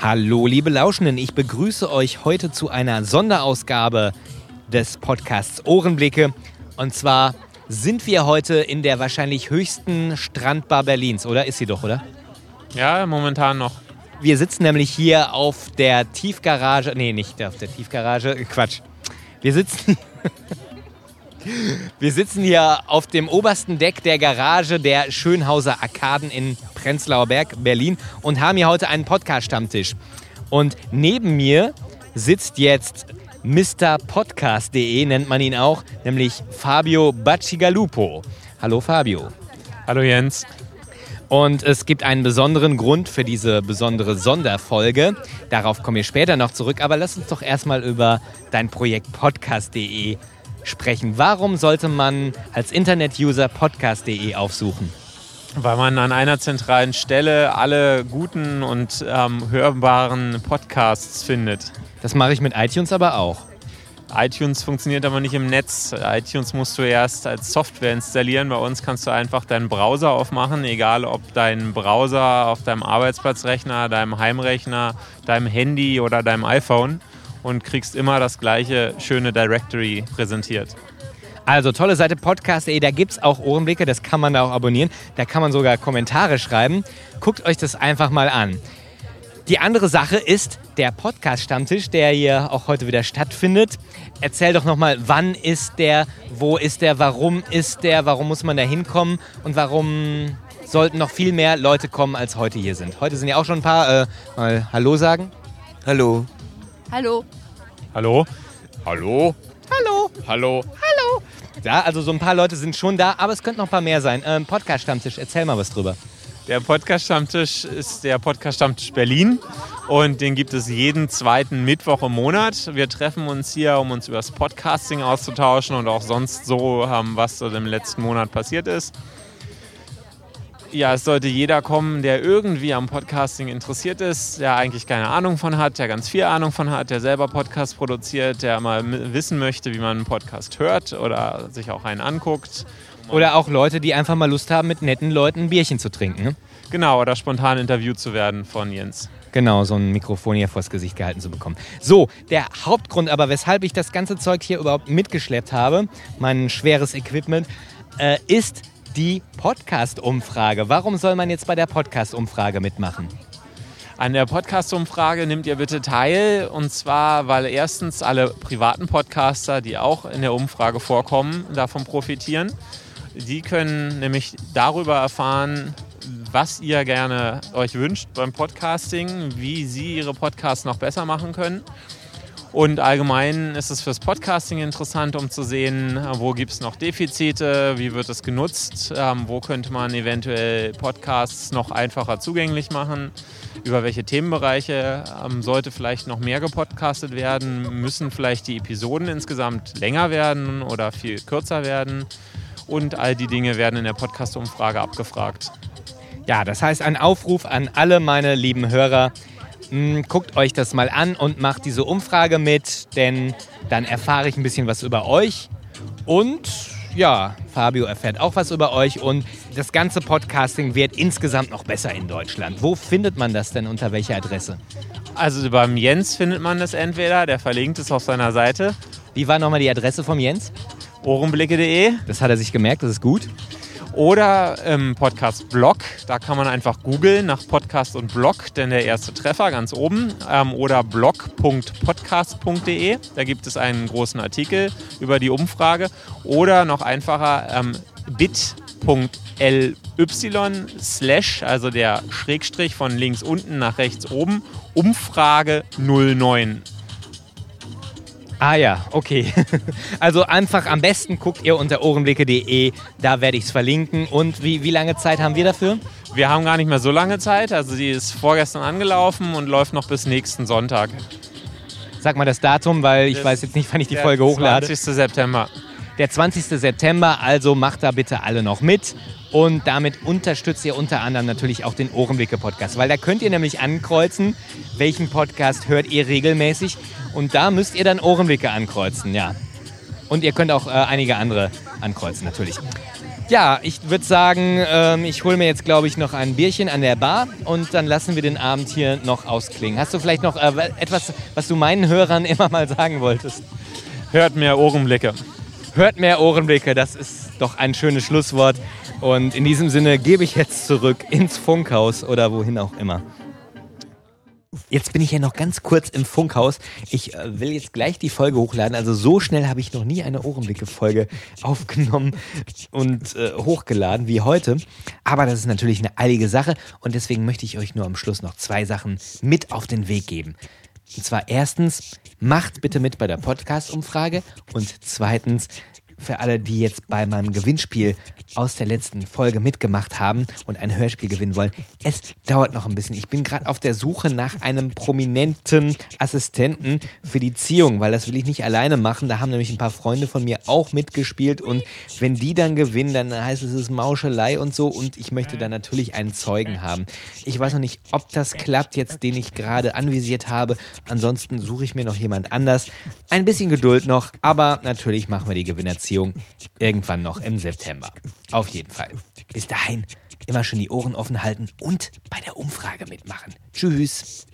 Hallo, liebe Lauschenden, ich begrüße euch heute zu einer Sonderausgabe des Podcasts Ohrenblicke. Und zwar sind wir heute in der wahrscheinlich höchsten Strandbar Berlins, oder? Ist sie doch, oder? Ja, momentan noch. Wir sitzen nämlich hier auf der Tiefgarage. Nee, nicht auf der Tiefgarage. Quatsch. Wir sitzen. Wir sitzen hier auf dem obersten Deck der Garage der Schönhauser Arkaden in Prenzlauer Berg, Berlin und haben hier heute einen Podcast-Stammtisch. Und neben mir sitzt jetzt Mr. Podcast.de, nennt man ihn auch, nämlich Fabio Bacigalupo. Hallo Fabio. Hallo Jens. Und es gibt einen besonderen Grund für diese besondere Sonderfolge. Darauf kommen wir später noch zurück. Aber lass uns doch erstmal über dein Projekt podcast.de sprechen. Warum sollte man als Internet-User podcast.de aufsuchen? Weil man an einer zentralen Stelle alle guten und ähm, hörbaren Podcasts findet. Das mache ich mit iTunes aber auch. iTunes funktioniert aber nicht im Netz. iTunes musst du erst als Software installieren. Bei uns kannst du einfach deinen Browser aufmachen, egal ob dein Browser auf deinem Arbeitsplatzrechner, deinem Heimrechner, deinem Handy oder deinem iPhone und kriegst immer das gleiche schöne Directory präsentiert. Also tolle Seite podcast.de, da gibt es auch Ohrenblicke, das kann man da auch abonnieren. Da kann man sogar Kommentare schreiben. Guckt euch das einfach mal an. Die andere Sache ist der Podcast-Stammtisch, der hier auch heute wieder stattfindet. Erzähl doch nochmal, wann ist der, wo ist der, warum ist der, warum muss man da hinkommen und warum sollten noch viel mehr Leute kommen, als heute hier sind. Heute sind ja auch schon ein paar. Äh, mal Hallo sagen. Hallo. Hallo. Hallo? Hallo. Hallo. Hallo. Ja, also so ein paar Leute sind schon da, aber es könnten noch ein paar mehr sein. Ähm, Podcast-Stammtisch, erzähl mal was drüber. Der Podcast-Stammtisch ist der Podcast-Stammtisch Berlin und den gibt es jeden zweiten Mittwoch im Monat. Wir treffen uns hier, um uns über das Podcasting auszutauschen und auch sonst so, ähm, was so im letzten Monat passiert ist. Ja, es sollte jeder kommen, der irgendwie am Podcasting interessiert ist, der eigentlich keine Ahnung von hat, der ganz viel Ahnung von hat, der selber Podcast produziert, der mal wissen möchte, wie man einen Podcast hört oder sich auch einen anguckt. Oder auch Leute, die einfach mal Lust haben, mit netten Leuten ein Bierchen zu trinken. Ne? Genau, oder spontan interviewt zu werden von Jens. Genau, so ein Mikrofon hier vors Gesicht gehalten zu bekommen. So, der Hauptgrund aber, weshalb ich das ganze Zeug hier überhaupt mitgeschleppt habe, mein schweres Equipment, äh, ist die Podcast-Umfrage. Warum soll man jetzt bei der Podcast-Umfrage mitmachen? An der Podcast-Umfrage nehmt ihr bitte teil. Und zwar, weil erstens alle privaten Podcaster, die auch in der Umfrage vorkommen, davon profitieren. Die können nämlich darüber erfahren, was ihr gerne euch wünscht beim Podcasting, wie sie ihre Podcasts noch besser machen können. Und allgemein ist es fürs Podcasting interessant, um zu sehen, wo gibt es noch Defizite, wie wird es genutzt, ähm, wo könnte man eventuell Podcasts noch einfacher zugänglich machen, über welche Themenbereiche ähm, sollte vielleicht noch mehr gepodcastet werden, müssen vielleicht die Episoden insgesamt länger werden oder viel kürzer werden. Und all die Dinge werden in der Podcast-Umfrage abgefragt. Ja, das heißt ein Aufruf an alle meine lieben Hörer, hm, guckt euch das mal an und macht diese Umfrage mit, denn dann erfahre ich ein bisschen was über euch. Und ja, Fabio erfährt auch was über euch und das ganze Podcasting wird insgesamt noch besser in Deutschland. Wo findet man das denn unter welcher Adresse? Also beim Jens findet man das entweder, der verlinkt es auf seiner Seite. Wie war nochmal die Adresse vom Jens? Ohrenblicke.de. Das hat er sich gemerkt, das ist gut. Oder im Podcast-Blog, da kann man einfach googeln nach Podcast und Blog, denn der erste Treffer ganz oben. Ähm, oder blog.podcast.de, da gibt es einen großen Artikel über die Umfrage. Oder noch einfacher ähm, bit.ly slash, also der Schrägstrich von links unten nach rechts oben, Umfrage 09. Ah ja, okay. Also einfach am besten guckt ihr unter ohrenblicke.de, da werde ich es verlinken. Und wie, wie lange Zeit haben wir dafür? Wir haben gar nicht mehr so lange Zeit. Also sie ist vorgestern angelaufen und läuft noch bis nächsten Sonntag. Sag mal das Datum, weil ich das weiß jetzt nicht, wann ich die Folge hochlade. 20. September. Der 20. September, also macht da bitte alle noch mit. Und damit unterstützt ihr unter anderem natürlich auch den Ohrenwicke-Podcast, weil da könnt ihr nämlich ankreuzen, welchen Podcast hört ihr regelmäßig. Und da müsst ihr dann Ohrenwicke ankreuzen, ja. Und ihr könnt auch äh, einige andere ankreuzen, natürlich. Ja, ich würde sagen, ähm, ich hole mir jetzt, glaube ich, noch ein Bierchen an der Bar und dann lassen wir den Abend hier noch ausklingen. Hast du vielleicht noch äh, etwas, was du meinen Hörern immer mal sagen wolltest? Hört mehr Ohrenblicke. Hört mehr Ohrenblicke, das ist doch ein schönes Schlusswort. Und in diesem Sinne gebe ich jetzt zurück ins Funkhaus oder wohin auch immer. Jetzt bin ich ja noch ganz kurz im Funkhaus. Ich äh, will jetzt gleich die Folge hochladen. Also so schnell habe ich noch nie eine Ohrenblicke-Folge aufgenommen und äh, hochgeladen wie heute. Aber das ist natürlich eine eilige Sache und deswegen möchte ich euch nur am Schluss noch zwei Sachen mit auf den Weg geben. Und zwar erstens, macht bitte mit bei der Podcast-Umfrage und zweitens, für alle, die jetzt bei meinem Gewinnspiel aus der letzten Folge mitgemacht haben und ein Hörspiel gewinnen wollen. Es dauert noch ein bisschen. Ich bin gerade auf der Suche nach einem prominenten Assistenten für die Ziehung, weil das will ich nicht alleine machen. Da haben nämlich ein paar Freunde von mir auch mitgespielt und wenn die dann gewinnen, dann heißt es, es ist Mauschelei und so und ich möchte dann natürlich einen Zeugen haben. Ich weiß noch nicht, ob das klappt jetzt, den ich gerade anvisiert habe. Ansonsten suche ich mir noch jemand anders. Ein bisschen Geduld noch, aber natürlich machen wir die Gewinnerziehung irgendwann noch im September. Auf jeden Fall. Bis dahin immer schön die Ohren offen halten und bei der Umfrage mitmachen. Tschüss.